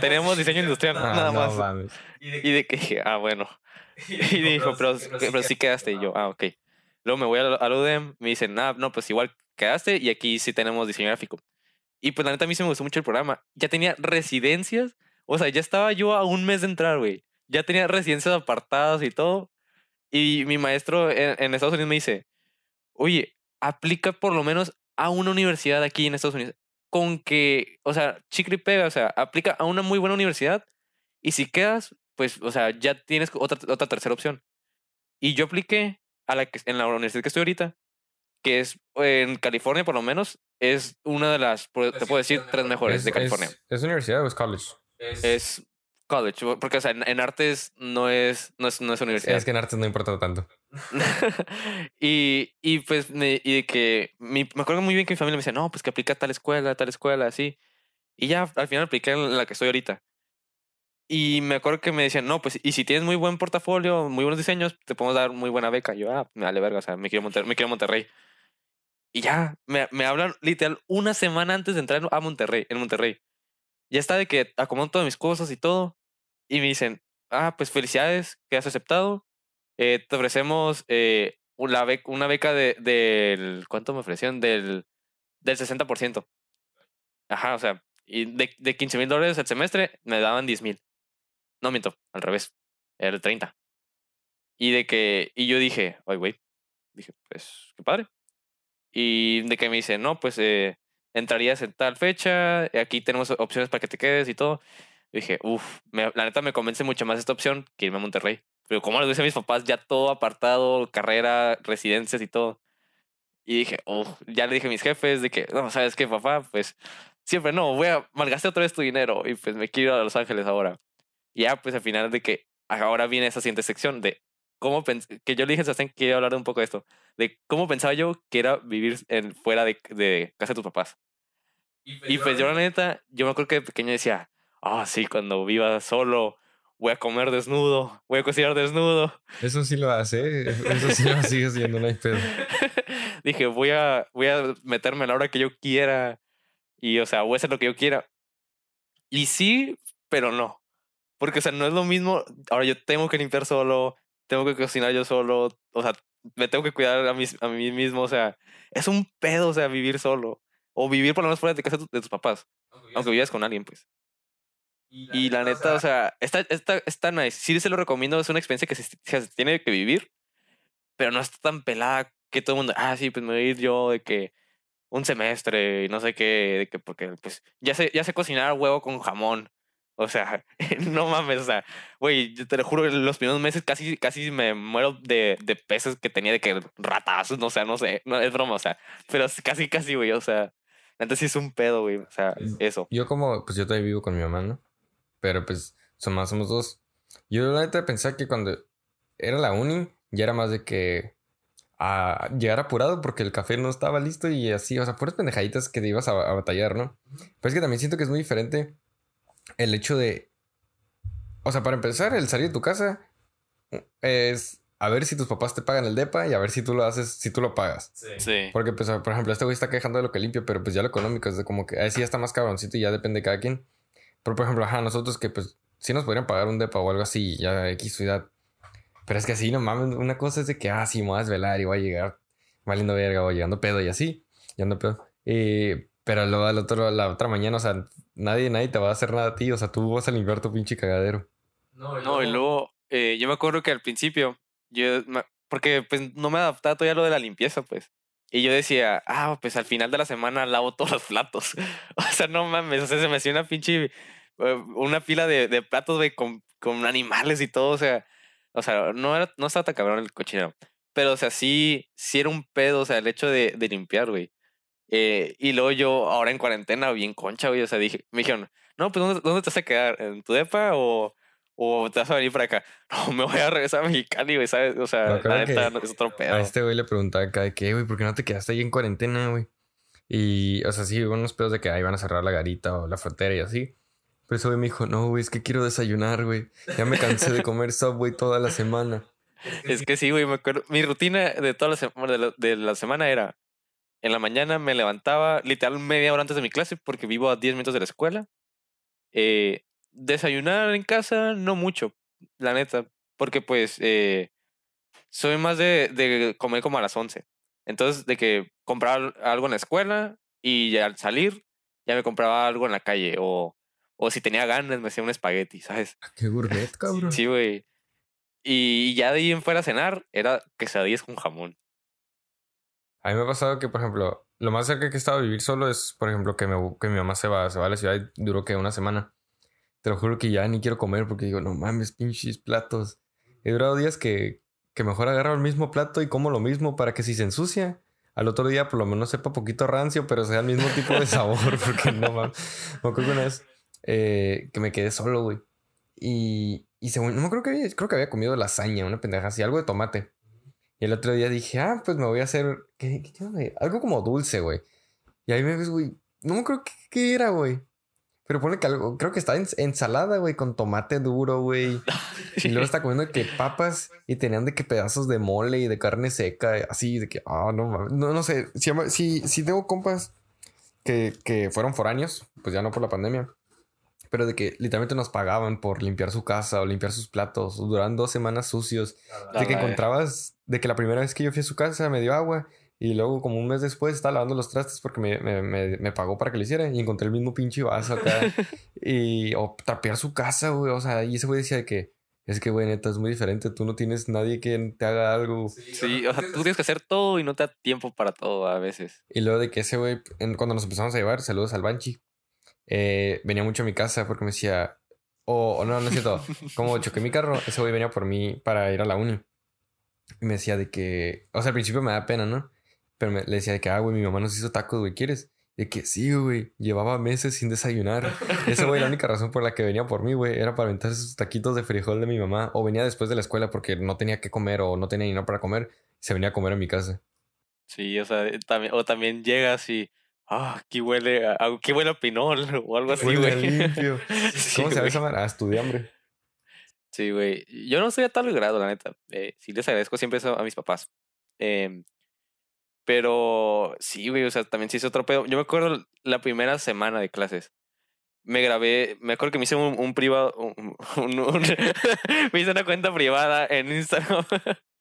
Tenemos diseño industrial, Ah, nada no más. mames. Y de que dije, ah, bueno. Y dijo, pero, pero sí quedaste. Y yo, ah, ok. Luego me voy al, al UDEM, me dicen, ah, no, pues igual quedaste y aquí sí tenemos diseño gráfico. Y pues la neta a mí sí me gustó mucho el programa. Ya tenía residencias, o sea, ya estaba yo a un mes de entrar, güey. Ya tenía residencias apartadas y todo. Y mi maestro en, Estados Unidos me dice, oye, aplica por lo menos a una universidad aquí en Estados Unidos. Con que, o sea, chicle y pega, o sea, aplica a una muy buena universidad y si quedas, pues, o sea, ya tienes otra, tercera opción. Y yo apliqué a la en la universidad que estoy ahorita, que es en California por lo menos, es una de las, te puedo decir, tres mejores ¿Es, de California. es- ¿Es universidad o es college? Es college, porque, o sea, en, en artes no es, no es, no es universidad. Es que en artes no importa tanto. y, y pues me, y de que mi, me acuerdo muy bien que mi familia me decía, no, pues que aplica a tal escuela, a tal escuela, así. Y ya al final apliqué en la que estoy ahorita. Y me acuerdo que me decían, no, pues, y si tienes muy buen portafolio, muy buenos diseños, te podemos dar muy buena beca. Yo, ah, me vale verga, o sea, me quiero a Monterrey. Me quiero Monterrey. Y ya, me, me hablan literal una semana antes de entrar a Monterrey, en Monterrey. Ya está de que acomodo todas mis cosas y todo. Y me dicen, ah, pues felicidades, que has aceptado. Eh, te ofrecemos eh, una, beca, una de, del, ¿cuánto me ofrecieron? Del, del 60%. Ajá, o sea, y de, de 15 mil dólares al semestre me daban 10 mil. No miento, al revés. Era el 30. Y de que, y yo dije, oye, güey, dije, pues, qué padre. Y de que me dice, no, pues, eh, entrarías en tal fecha, aquí tenemos opciones para que te quedes y todo. Yo dije, uff, la neta me convence mucho más esta opción que irme a Monterrey. pero como les a mis papás, ya todo apartado, carrera, residencias y todo. Y dije, oh, ya le dije a mis jefes de que, no, ¿sabes qué, papá? Pues siempre no, voy a malgastar otra vez tu dinero y pues me quiero ir a Los Ángeles ahora. Y ya, pues al final de que ahora viene esa siguiente sección de cómo que yo le dije a Sebastián que quería hablar un poco de esto, de cómo pensaba yo que era vivir en, fuera de, de casa de tus papás. Y pues, y pues yo la neta, yo me acuerdo que de pequeño decía, ah, sí, cuando viva solo, voy a comer desnudo, voy a cocinar desnudo. Eso sí lo hace, eso sí lo sigue haciendo, no hay pedo. Dije, voy a, voy a meterme a la hora que yo quiera y, o sea, voy a hacer lo que yo quiera. Y sí, pero no. Porque, o sea, no es lo mismo. Ahora yo tengo que limpiar solo, tengo que cocinar yo solo, o sea, me tengo que cuidar a mí, a mí mismo, o sea, es un pedo, o sea, vivir solo. O vivir por lo menos fuera de casa de tus papás. Aunque vivas con alguien, pues. Y la, neta, o sea, está, está, está nice. Sí se lo recomiendo, es una experiencia que se, tiene que vivir, pero no está tan pelada que todo el mundo, ah, sí, pues me voy a ir yo de que un semestre y no sé qué, de que porque pues ya sé, ya sé cocinar huevo con jamón. O sea, no mames, o sea, güey, te lo juro, los primeros meses casi, casi me muero de, de peces que tenía de que ratazos, no sé, no sé, no es broma, o sea, pero casi, casi, güey, o sea, antes sí es un pedo, güey, o sea, eso. Yo como, pues yo todavía vivo con mi mamá, ¿no? Pero pues somos, somos dos. Yo la neta pensaba que cuando era la uni ya era más de que a llegar apurado porque el café no estaba listo y así, o sea, puras pendejaditas que te ibas a, batallar, ¿no? Pero es que también siento que es muy diferente el hecho de, o sea, para empezar, el salir de tu casa es a ver si tus papás te pagan el depa y a ver si tú lo haces, si tú lo pagas. Sí. Porque, pues, por ejemplo, este güey está quejando de lo que limpia, pero pues ya lo económico es de como que, ahí sí ya está más cabroncito y ya depende de cada quien. Pero, por ejemplo, ajá, nosotros que pues sí nos podrían pagar un depa o algo así, ya X ciudad. Pero es que así, no mames, una cosa es de que, ah, sí, me voy a desvelar y voy a llegar valiendo verga o llegando pedo y así, y ando pedo. Eh, pero luego al otro, la otra mañana, o sea, nadie, nadie te va a hacer nada a ti, o sea, tú vas a limpiar tu pinche cagadero. No, y luego, y luego eh, yo me acuerdo que al principio, yo, porque pues no me adaptaba todavía a lo de la limpieza, pues. Y yo decía, ah, pues al final de la semana lavo todos los platos. o sea, no mames, o sea, se me hacía una pinche, eh, una pila de, de platos, güey, con, con animales y todo, o sea, o sea, no, era, no estaba tan cabrón el cochinero. Pero, o sea, sí, sí era un pedo, o sea, el hecho de, de limpiar, güey. Eh, y luego yo, ahora en cuarentena, bien concha, güey, o sea, dije, me dijeron, no, pues, ¿dónde, dónde te vas a quedar? ¿En tu depa o, o te vas a venir para acá? No, me voy a regresar a Mexicali, güey, ¿sabes? O sea, la neta es otro pedo. A este güey le preguntaba acá de qué, güey, ¿por qué no te quedaste ahí en cuarentena, güey? Y, o sea, sí, hubo unos pedos de que ahí van a cerrar la garita o la frontera y así. Pero ese güey me dijo, no, güey, es que quiero desayunar, güey. Ya me cansé de comer Subway toda la semana. Es que sí, güey, me acuerdo. Mi rutina de toda la, semana, de la, de la semana era, en la mañana me levantaba literal media hora antes de mi clase porque vivo a 10 minutos de la escuela. Eh, desayunar en casa, no mucho, la neta, porque pues eh, soy más de, de comer como a las 11. Entonces, de que comprar algo en la escuela y al salir ya me compraba algo en la calle o, o si tenía ganas me hacía un espagueti, ¿sabes? Ah, qué gourmet, cabrón. Sí, güey. Y ya de ahí en fuera a cenar era quesadillas con jamón. A mí me ha pasado que, por ejemplo, lo más cerca que he estado a vivir solo es, por ejemplo, que, me, que mi mamá se va, se va a la ciudad y duró que una semana. Te lo juro que ya ni quiero comer porque digo, no mames, pinches platos. He durado días que, que mejor agarro el mismo plato y como lo mismo para que si se ensucia, al otro día por lo menos sepa poquito rancio, pero sea el mismo tipo de sabor, porque no mames. Me acuerdo una vez eh, que me quedé solo, güey. Y, y según, no creo que creo que había comido lasaña, una pendeja así, algo de tomate. Y el otro día dije, ah, pues me voy a hacer, ¿qué, qué Algo como dulce, güey. Y ahí me ves, güey, no me creo qué era, güey. Pero pone que algo, creo que está en ensalada, güey, con tomate duro, güey. y luego está comiendo que papas y tenían de que pedazos de mole y de carne seca, así, de que, ah, no. No, no sé, si, si, si tengo compas que, que fueron foráneos, pues ya no por la pandemia, pero de que literalmente nos pagaban por limpiar su casa o limpiar sus platos, duran dos semanas sucios. de que encontrabas, de que la primera vez que yo fui a su casa me dio agua y luego, como un mes después, estaba lavando los trastes porque me, me, me, pagó para que lo hiciera. Y encontré el mismo pinche vaso acá. y, o trapear su casa, güey. O sea, y ese güey decía que, es que, güey, neta, es muy diferente. Tú no tienes nadie que te haga algo. Sí, o sea, tú tienes que hacer todo y no te da tiempo para todo a veces. Y luego de que ese güey, cuando nos empezamos a llevar, saludos al Banchi, eh, venía mucho a mi casa porque me decía, O, o no, no es cierto. Como choqué mi carro, ese güey venía por mí para ir a la uni. Y me decía de que, o sea, al principio me da pena, ¿no? Pero me, le decía de que, ah, güey, mi mamá nos hizo tacos, güey, ¿quieres? De que sí, güey, llevaba meses sin desayunar. Esa, güey, la única razón por la que venía por mí, güey, era para aventar esos taquitos de frijol de mi mamá. O venía después de la escuela porque no tenía que comer o no tenía dinero para comer. Se venía a comer a mi casa. Sí, o sea, también, o también llegas y. Ah, aquí huele a, aquí huele a pinol o algo así, güey. limpio. Sí, ¿Cómo se llama güey. esa madre? Ah, estudiambre. Sí, güey. Yo no soy a tal grado, la neta. Eh, sí les agradezco siempre eso a mis papás. Em, pero sí, güey, o sea, también sí es otro pedo. Yo me acuerdo la primera semana de clases. Me grabé, me acuerdo que me hice un, un privado, un- un- me hice una cuenta privada en Instagram.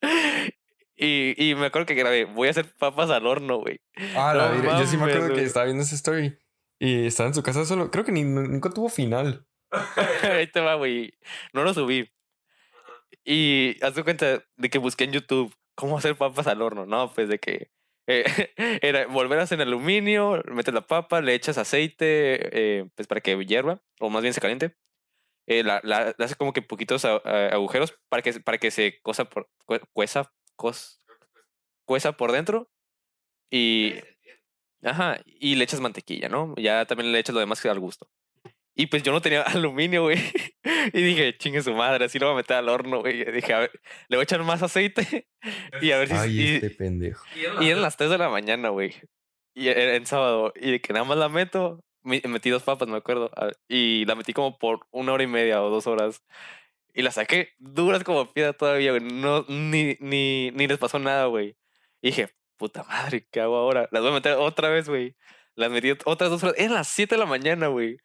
y, y me acuerdo que grabé, voy a hacer papas al horno, güey. Ah, la No virgen. Yo sí me acuerdo que güey. estaba viendo esa story. Y estaba en su casa solo. Creo que ni, nunca tuvo final. Ahí te va, güey. No lo subí. Y haz cuenta de que busqué en YouTube cómo hacer papas al horno, ¿no? Pues de que eh, era volver a hacer aluminio, metes la papa, le echas aceite, eh, pues para que hierva, o más bien se caliente. Eh, la, la, le haces como que poquitos a- a- agujeros para que, para que se cosa por, cue- cueza, cos, cueza por dentro. Y, ajá, y le echas mantequilla, ¿no? Ya también le echas lo demás que al gusto. Y pues yo no tenía aluminio, güey. Y dije, chingue su madre, así lo voy a meter al horno, güey. Y Dije, a ver, le voy a echar más aceite. Y a ver si. Ay, y, este pendejo. y eran las 3 de la mañana, güey. Y era en sábado. Y de que nada más la meto. me- Metí dos papas, me acuerdo. Y la metí como por una hora y media o dos horas. Y las saqué duras como piedra todavía, güey. No, ni, ni, ni les pasó nada, güey. Y dije, puta madre, ¿qué hago ahora? Las voy a meter otra vez, güey. Las metí ot- otras dos horas. Eran las 7 de la mañana, güey.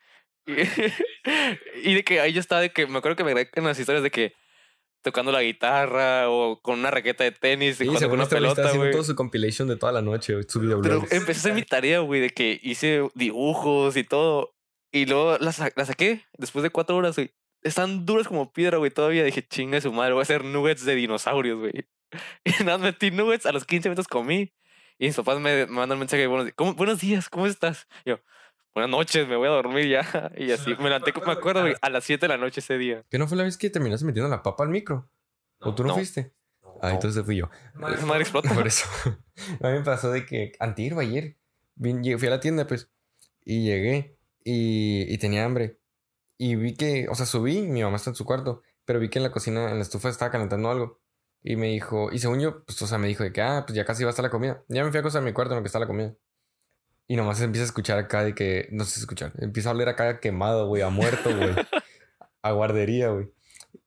Y, de que ahí yo estaba de que me acuerdo que me grabé en las historias de que tocando la guitarra o con una raqueta de tenis y Sí, con una este güey pelota, haciendo güey. toda su compilation de toda la noche, su Pero empecé a hacer mi tarea, güey, de que hice dibujos y todo. Y luego la, sa- la saqué después de cuatro horas, güey. Están duras como piedra, güey. Todavía dije, chinga su madre, voy a hacer nuggets de dinosaurios, güey. Y nada, metí nuggets, a los 15 minutos comí. Y mis papás me, me mandan un mensaje de buenos, di- ¿Cómo- buenos días, ¿cómo estás? Y yo, buenas noches, me voy a dormir ya. Y así, me levanté, me acuerdo, güey, a las 7 de la noche ese día. ¿Que no fue la vez que terminaste metiendo la papa al micro? ¿O tú no, No. fuiste? Ah, entonces fui yo. Esa madre explota. Por eso. a mí me pasó de que antier o ayer fui a la tienda, pues, y llegué y, y tenía hambre. Y vi que, o sea, subí, mi mamá está en su cuarto, pero vi que en la cocina, en la estufa estaba calentando algo. Y me dijo, y según yo, pues, o sea, me dijo de que, ah, pues ya casi va a estar la comida. Ya me fui a acostar en mi cuarto en lo que está la comida. Y nomás empieza a escuchar acá de que, no sé escuchar, empieza a oler acá quemado, güey, a muerto, güey. a guardería, güey.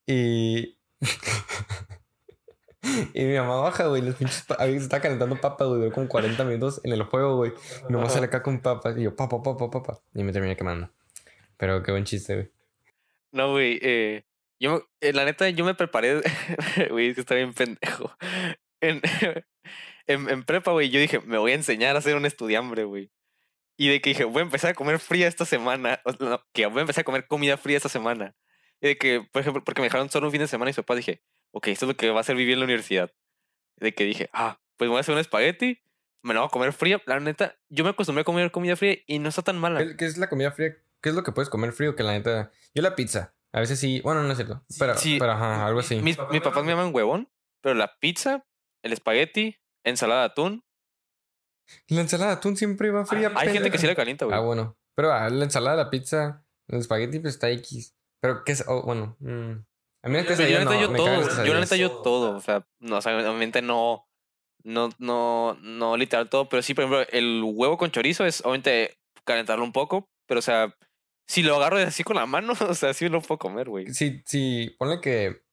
Y. y mi mamá baja, güey. Los pinches. A veces está calentando papas, güey. Duró como 40 minutos en el juego, güey. Y nomás sale acá con papas. Y yo, papa, papa, papa. Y me terminé quemando. Pero qué buen chiste, güey. No, güey. Eh, yo, eh, la neta, yo me preparé. Güey, es que está bien pendejo. En, en, en prepa, güey, yo dije, me voy a enseñar a ser un estudiambre, güey. Y de que dije, voy a empezar a comer fría esta semana. o no, que voy a empezar a comer comida fría esta semana. Y de que, por ejemplo, porque me dejaron solo un fin de semana y su papá dije, ok, esto es lo que va a ser vivir en la universidad. De que dije, ah, pues voy a hacer un espagueti, me lo voy a comer fría. La neta, yo me acostumbré a comer comida fría y no está tan mala. ¿Qué, qué es la comida fría? ¿Qué es lo que puedes comer frío? Que la neta. Yo la pizza. A veces sí. Bueno, no es cierto. Pero, Sí. pero ajá, algo así. Mis, mis papás me llaman huevón, pero la pizza, el espagueti, ensalada de atún. La ensalada de atún siempre va fría. Hay gente que sí la calienta, güey. Ah, bueno. Pero ah, la ensalada, la pizza, el espagueti, pues está X. Pero qué es. oh, bueno. mm. A mí la yo neta no, yo todo, yo la neta yo todo, o sea, no, o sea, obviamente no, no, no, no literal todo, pero sí, por ejemplo, el huevo con chorizo es obviamente calentarlo un poco, pero o sea, si lo agarro así con la mano, o sea, sí lo puedo comer, güey. Sí, sí, ponle que.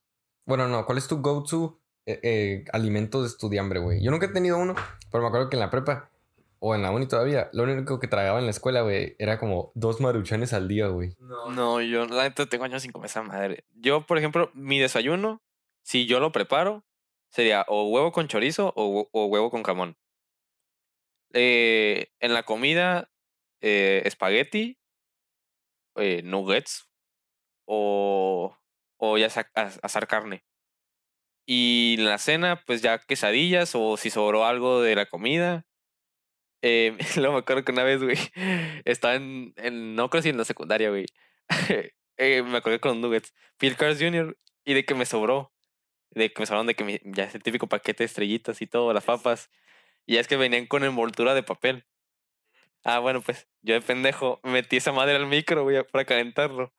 Bueno, no, ¿cuál es tu go-to eh, eh, alimento de estudiambre, güey? Yo nunca he tenido uno, pero me acuerdo que en la prepa o en la uni todavía, lo único que tragaba en la escuela, güey, era como dos maruchanes al día, güey. No, yo la neta tengo años sin comer esa madre. Yo, por ejemplo, mi desayuno, si yo lo preparo, sería o huevo con chorizo o, o huevo con jamón. Eh, en la comida, eh, espagueti, eh, nuggets o, o ya sea as- asar carne. Y en la cena, pues ya quesadillas o si sobró algo de la comida. Eh, luego me acuerdo que una vez, güey, estaba en, en, no creo si en la secundaria, güey. eh, me acordé con los nuggets. Phil Cars Jr. y de que me sobró. De que me sobraron de que me- ya es el típico paquete de estrellitas y todo, las papas. Y es que venían con envoltura de papel. Ah, bueno, pues yo de pendejo metí esa madre al micro, güey, para calentarlo.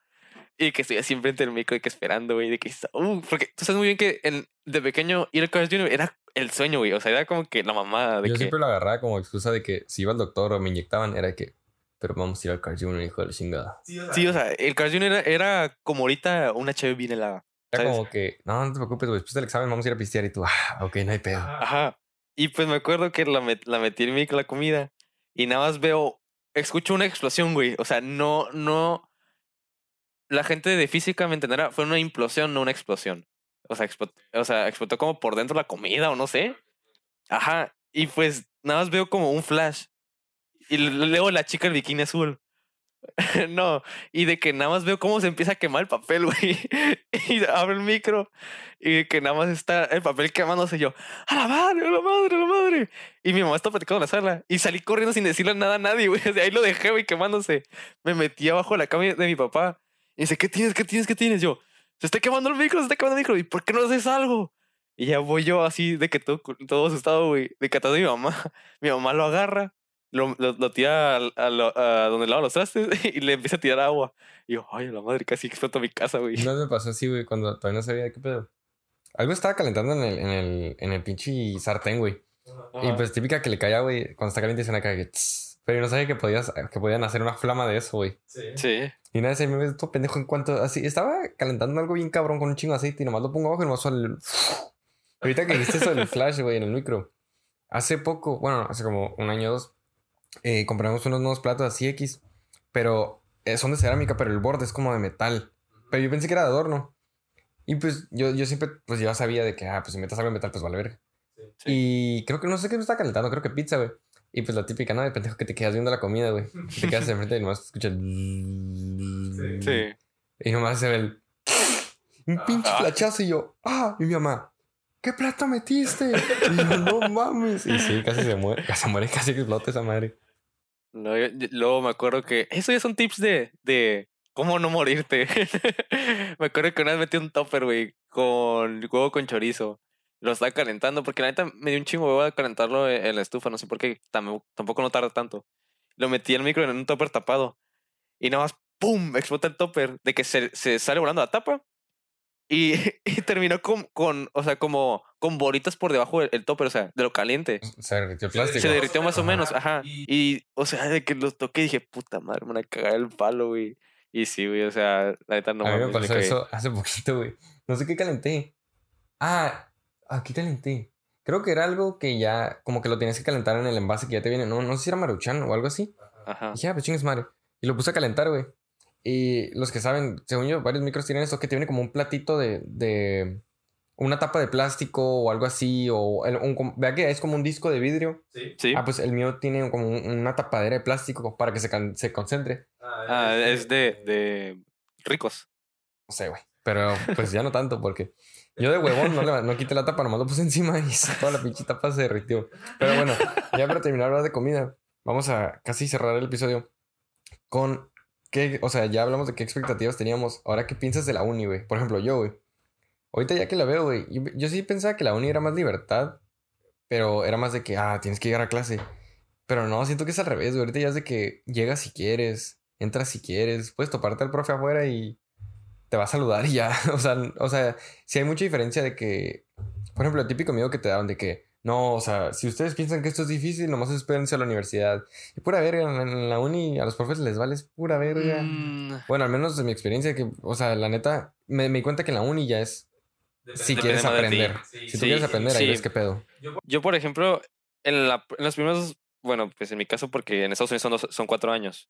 Y que estoy así enfrente del micro y que esperando, güey, de que está- uh, porque tú sabes muy bien que en, de pequeño ir al Cars Jr. era el sueño, güey. O sea, era como que la mamada de Yo que. siempre lo agarraba como excusa de que si iba al doctor o me inyectaban, era que, pero vamos a ir al Carl Jr., hijo de la chingada. Sí, o sea, el Cars Jr. era, era como ahorita una cheve bien helada. Era ¿sabes? como que, no, no te preocupes, güey, después del examen vamos a ir a pistear y tú, ah, ok, no hay pedo. Ajá. Y pues me acuerdo que la, met- la metí en mi la comida y nada más veo, escucho una explosión, güey. O sea, no, no. La gente de física me entenderá, fue una implosión, no una explosión. O sea, explotó, o sea, explotó como por dentro la comida o no sé. Ajá. Y pues nada más veo como un flash. Y leo la chica el bikini azul. no, y de que nada más veo cómo se empieza a quemar el papel, güey. y abro el micro y que nada más está el papel quemándose yo, ¡a la madre, a la madre, a la madre! Y mi mamá está platicando en la sala y salí corriendo sin decirle nada a nadie, güey. De ahí lo dejé, güey, quemándose. Me metí abajo de la cama de mi papá y dice, ¿qué tienes, qué tienes, qué tienes? Yo, se está quemando el micro, se está quemando el micro. ¿Y por qué no haces algo? Y ya voy yo así de que todo, todo asustado, güey, de que atrás de mi mamá. Mi mamá lo agarra, lo, lo, lo tira a, lo- a donde los trastes y le empieza a tirar agua. Y yo, ay, la madre, casi explotó mi casa, güey. No me pasó así, güey, cuando todavía no sabía qué pedo. Algo estaba calentando en el, en el, en el pinche sartén, güey. Y pues típica que le caía, güey, cuando está caliente se le cae que tss. Pero yo no sabía que, podías, que podían hacer una flama de eso, güey. Sí. Y nada, se me ve todo pendejo en cuanto así. Estaba calentando algo bien cabrón con un chingo de aceite y nomás lo pongo abajo y nomás sale el... Ahorita que viste eso del flash, güey, en el micro. Hace poco, bueno, hace como un año o dos, eh, compramos unos nuevos platos así X, pero eh, son de cerámica, pero el borde es como de metal. Pero yo pensé que era de adorno. Y pues yo, yo siempre, pues ya sabía de que, ah, pues si metes algo de metal, pues vale ver. Sí. Y creo que no sé qué me está calentando, creo que pizza, güey. Y pues la típica, ¿no? De pendejo que te quedas viendo la comida, güey. Te quedas enfrente y nomás escuchas el... Sí. Y nomás se ve el... Un pinche flachazo y yo, ah, y mi mamá, ¿qué plato metiste? Y yo, no mames. Y sí, casi se muere, casi se muere, casi que explota esa madre. No, yo- yo- luego me acuerdo que eso ya son tips de, de cómo no morirte. me acuerdo que una vez metí un topper, güey, con huevo con chorizo. Lo estaba calentando porque la neta me dio un chingo huevo de calentarlo en en la estufa. No sé por qué, tam- tampoco no tarda tanto. Lo metí en el micro en un topper tapado. Y nada más, ¡pum! Explota el topper de que se, se sale volando la tapa. Y, y terminó con, con, o sea, como con bolitas por debajo del el topper, o sea, de lo caliente. Se derritió plástico. Se derritió más o menos, ajá. Y, o sea, de que los toqué dije, puta madre, me van a cagar el palo, güey. Y sí, güey, o sea, la neta no a mí me pasó eso hace poquito, güey. No sé qué calenté. Ah, aquí calenté. Creo que era algo que ya, como que lo tenías que calentar en el envase que ya te viene. No, no sé si era maruchan o algo así. Ajá. Y dije, ah, pues chingues madre. Y lo puse a calentar, güey. Y los que saben, según yo, varios micros tienen esto que tiene como un platito de, de una tapa de plástico o algo así. O el- un, vea que es como un disco de vidrio. Sí. Ah, pues el mío tiene como un- una tapadera de plástico para que se, can- se concentre. Ah, es de, de ricos. No sé, güey. Pero pues ya no tanto porque yo de huevón no, le, no quité la tapa, nomás lo puse encima y toda la pinche tapa se derritió. Pero bueno, ya para terminar hablar de comida, vamos a casi cerrar el episodio con qué, o sea, ya hablamos de qué expectativas teníamos. Ahora, ¿qué piensas de la uni, güey? Por ejemplo, yo, güey. Ahorita ya que la veo, güey, yo, yo sí pensaba que la uni era más libertad, pero era más de que, ah, tienes que llegar a clase. Pero no, siento que es al revés, güey. Ahorita ya es de que llegas si quieres, entras si quieres, puedes toparte al profe afuera y te va a saludar y ya. O sea, o sea, sí hay mucha diferencia de que, por ejemplo, el típico miedo que te daban de que, no, o sea, si ustedes piensan que esto es difícil, nomás espérense a la universidad. Y pura verga, en, la uni a los profes les vale es pura verga. Mm, Bueno, al menos de mi experiencia, que, o sea, la neta, me, me di cuenta que en la uni ya es si quieres aprender. Si tú Sí, quieres aprender, ahí ves qué pedo. Yo, por ejemplo, en, la, en los primeros, bueno, pues en mi caso, porque en Estados Unidos son, dos- son cuatro años,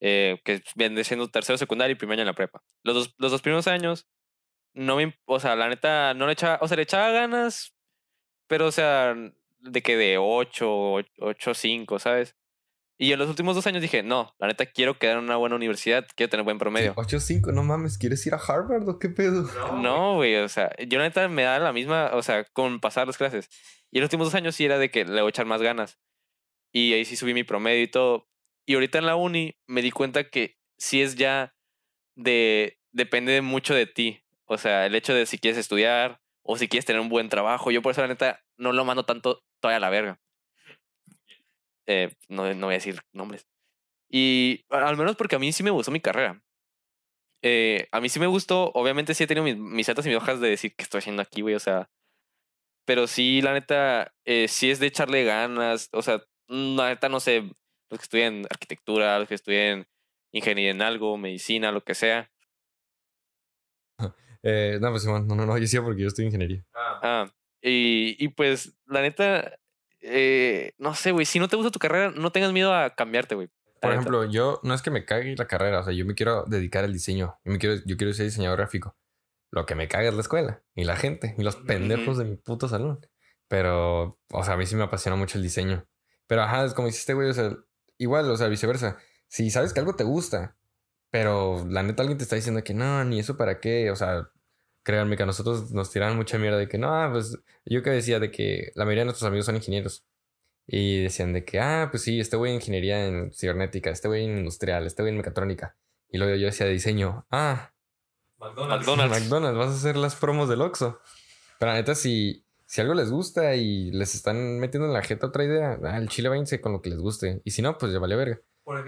eh, que viene siendo tercero secundario y primer año en la prepa. Los dos, los dos primeros años, no me, o sea, la neta, no le echaba, o sea, le echaba ganas, pero, o sea, de que de 8, 8, 5, ¿sabes? Y en los últimos dos años dije, no, la neta, quiero quedar en una buena universidad, quiero tener buen promedio. 8-5, no mames, ¿quieres ir a Harvard o qué pedo? No, güey, o sea, yo la neta me da la misma, o sea, con pasar las clases. Y en los últimos dos años sí era de que le voy a echar más ganas. Y ahí sí subí mi promedio y todo. Y ahorita en la uni me di cuenta que sí es ya de depende mucho de ti. O sea, el hecho de si quieres estudiar o si quieres tener un buen trabajo. Yo por eso, la neta, no lo mando tanto todavía a la verga. Eh, no, no voy a decir nombres. Y al menos porque a mí sí me gustó mi carrera. Eh, a mí sí me gustó, obviamente sí he tenido mis, mis altas y mis hojas de decir qué estoy haciendo aquí, güey, o sea. Pero sí, la neta, eh, sí es de echarle ganas, o sea, la neta no sé, los que estudian arquitectura, los que estudian ingeniería en algo, medicina, lo que sea. Eh, no, pues no, no, no, yo sí porque yo estoy en ingeniería. Ah, y, y pues, la neta, eh, no sé, güey, si no te gusta tu carrera, no tengas miedo a cambiarte, güey. Por neta. ejemplo, yo no es que me cague la carrera, o sea, yo me quiero dedicar al diseño. Yo, me quiero, yo quiero ser diseñador gráfico. Lo que me caga es la escuela y la gente y los pendejos de mi puto salón. Pero, o sea, a mí sí me apasiona mucho el diseño. Pero, ajá, es como hiciste, güey, o sea, igual, o sea, viceversa. Si sabes que algo te gusta, pero la neta alguien te está diciendo que no, ni eso para qué, o sea, créanme que a nosotros nos tiran mucha mierda de que no, pues yo que decía de que la mayoría de nuestros amigos son ingenieros. Y decían de que, ah, pues sí, este güey en ingeniería en cibernética, este güey en industrial, este güey en mecatrónica. Y luego yo decía de diseño, ah, McDonald's. McDonald's, vas a hacer las promos del Oxxo. Pero la neta, si, si algo les gusta y les están metiendo en la jeta otra idea, ah, el chile váyanse con lo que les guste. Y si no, pues ya vale verga.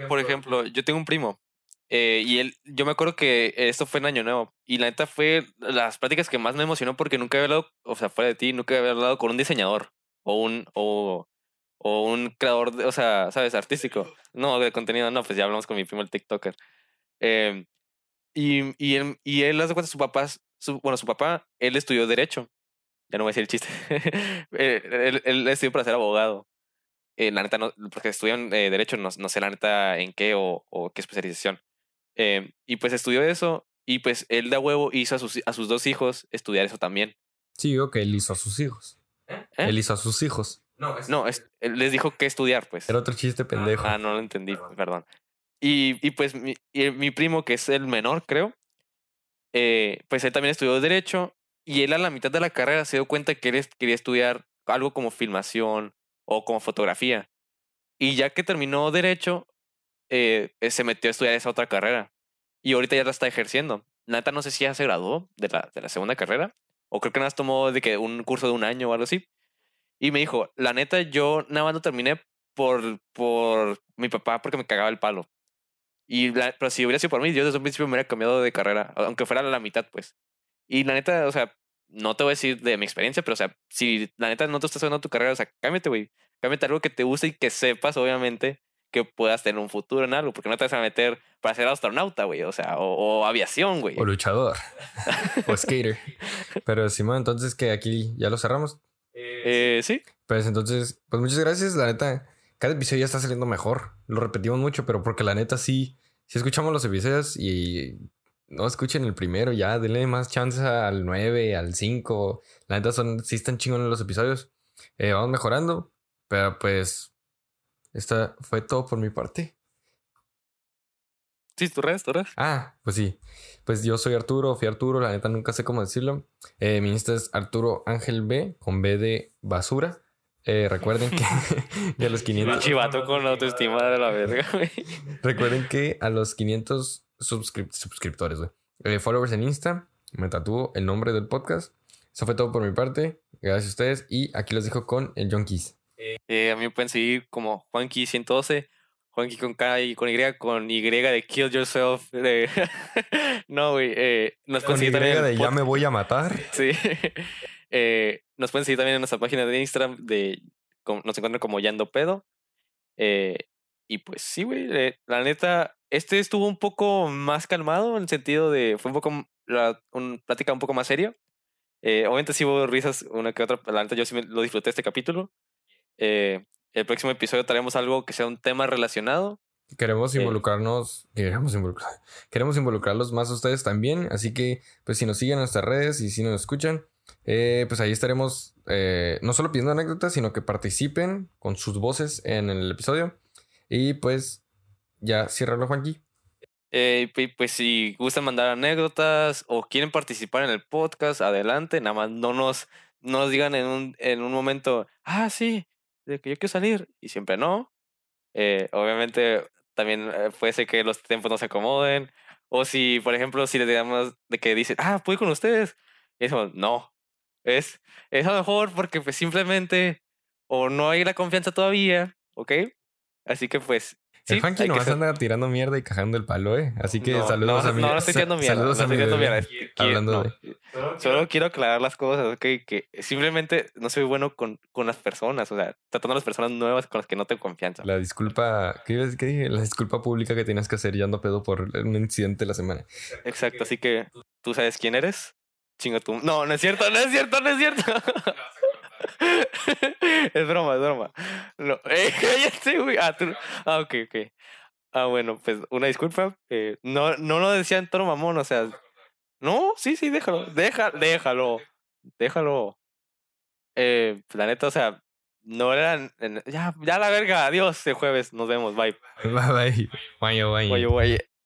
Por ejemplo, yo tengo un primo. eh, y él, yo me acuerdo que esto fue en Año Nuevo. Y la neta fue las prácticas que más me emocionó porque nunca había hablado, o sea, fuera de ti, nunca había hablado con un diseñador o un, o, o un creador, de, o sea, ¿sabes? Artístico. No, de contenido, no, pues ya hablamos con mi primo el TikToker. Eh, y, y él, y él, haz de cuenta, su papá, su, bueno, su papá, él estudió Derecho. Ya no voy a decir el chiste. Eh, él, él estudió para ser abogado. Eh, la neta, no, porque estudian eh, Derecho, no, no sé la neta en qué o, o qué especialización. Eh, y pues estudió eso y pues él de huevo hizo a sus, a sus dos hijos estudiar eso también. Sí, digo que él hizo a sus hijos. ¿Eh? Él hizo a sus hijos. No, es- él les dijo que estudiar, pues. Era otro chiste pendejo. Ah, no lo entendí, perdón. Y, y pues mi, y mi primo, que es el menor, creo, eh, pues él también estudió Derecho y él a la mitad de la carrera se dio cuenta que él quería estudiar algo como filmación o como fotografía. Y ya que terminó Derecho, eh, eh, se metió a estudiar esa otra carrera. Y ahorita ya la está ejerciendo. La Neta, no sé si ya se graduó de la, de la segunda carrera. O creo que nada más tomó de que un curso de un año o algo así. Y me dijo, la neta, yo nada más no terminé por, por mi papá porque me cagaba el palo. Y la- pero si hubiera sido por mí, yo desde un principio me hubiera cambiado de carrera, aunque fuera la mitad, pues. Y la neta, o sea, no te voy a decir de mi experiencia, pero o sea, si la neta no te estás haciendo tu carrera, o sea, cámbiate, güey. Cámbiate algo que te guste y que sepas, obviamente, que puedas tener un futuro en algo, porque no te vas a meter para ser astronauta, güey, o sea, o, o aviación, güey. O luchador. o skater. Pero Simón, entonces que aquí ya lo cerramos. Eh, sí, Pues entonces, pues muchas gracias. La neta, cada episodio ya está saliendo mejor. Lo repetimos mucho, pero porque la neta sí, sí escuchamos los episodios y no escuchen el primero ya. Denle más chance al 9, al 5. La neta son, sí están chingones los episodios. Eh, vamos mejorando, pero pues, esta fue todo por mi parte. sí, tu redes, tu redes. Ah, pues sí. Pues yo soy Arturo, fui Arturo, la neta nunca sé cómo decirlo. Eh, mi Insta es Arturo Ángel B con B de basura. Eh, recuerden que, que a los 500 Chivato con la autoestima de la verga, güey. recuerden que a los 500 suscrip- suscriptores, güey. eh, followers en Insta, me tatúo el nombre del podcast. Eso fue todo por mi parte. Gracias a ustedes y aquí los dejo con el John Keys. Eh, a mí me pueden seguir como Juanqui112, Juanqui con K y con Y, con Y de Kill Yourself. de- no, güey. Eh, nos Con pueden Y seguir también en de ya me voy a matar. Sí. Eh, nos pueden seguir también en nuestra página de Instagram. De, nos encuentran como Yando Pedo. Eh, y pues sí, güey. eh, la neta, este estuvo un poco más calmado en el sentido de. Fue un poco. La, un, plática un poco más seria. Eh, obviamente sí hubo risas, una que otra. La neta, yo sí me- lo disfruté este capítulo. Eh, el próximo episodio traeremos algo que sea un tema relacionado. Queremos Eh. involucrarnos, queremos, involucrar, queremos involucrarlos más a ustedes también. Así que, pues, si nos siguen en nuestras redes y si nos escuchan, eh, pues ahí estaremos eh, no solo pidiendo anécdotas, sino que participen con sus voces en el episodio. Y pues, ya ciérralo, Juanqui. Eh, pues si gustan mandar anécdotas o quieren participar en el podcast, adelante. Nada más no nos, no nos digan en un, en un momento, ah, sí, de que yo quiero salir. Y siempre no. Eh, obviamente también eh, puede ser que los tiempos no se acomoden O si, por ejemplo, si le digamos de que dicen, ah, ¿puedo ir con ustedes? Y decimos, no. Es, es a lo mejor porque pues simplemente o no hay la confianza todavía, ¿ok? Así que pues Sí, hay que nomás ser- anda tirando mierda y cajando el palo, ¿eh? Así que No, saludos no, a mi... No, no estoy tirando mierda. Saludos no a mi estoy mierda. que- Hablando no, de... Solo quiero aclarar las cosas, ¿ok? Que simplemente no soy bueno con, con las personas, o sea, tratando a las personas nuevas con las que no tengo confianza. La disculpa... ¿Qué, qué dije? La disculpa pública que tienes que hacer ya ando pedo por un incidente la semana. Exacto, así que tú sabes quién eres. Chinga tú. No, no es cierto, no es cierto, no es cierto. es broma, es broma. No, eh, cállate, güey. Ah, tú- ah, ok, ok. Ah, bueno, pues una disculpa. eh, no, no lo decía en tono mamón, o sea. No, sí, sí, déjalo. Deja, déjalo. Déjalo. Eh, la neta, o sea, no eran. Ya, ya la verga. Adiós, el jueves. Nos vemos. Bye. Bye, bye. Guayo, guayo. Oye, oye.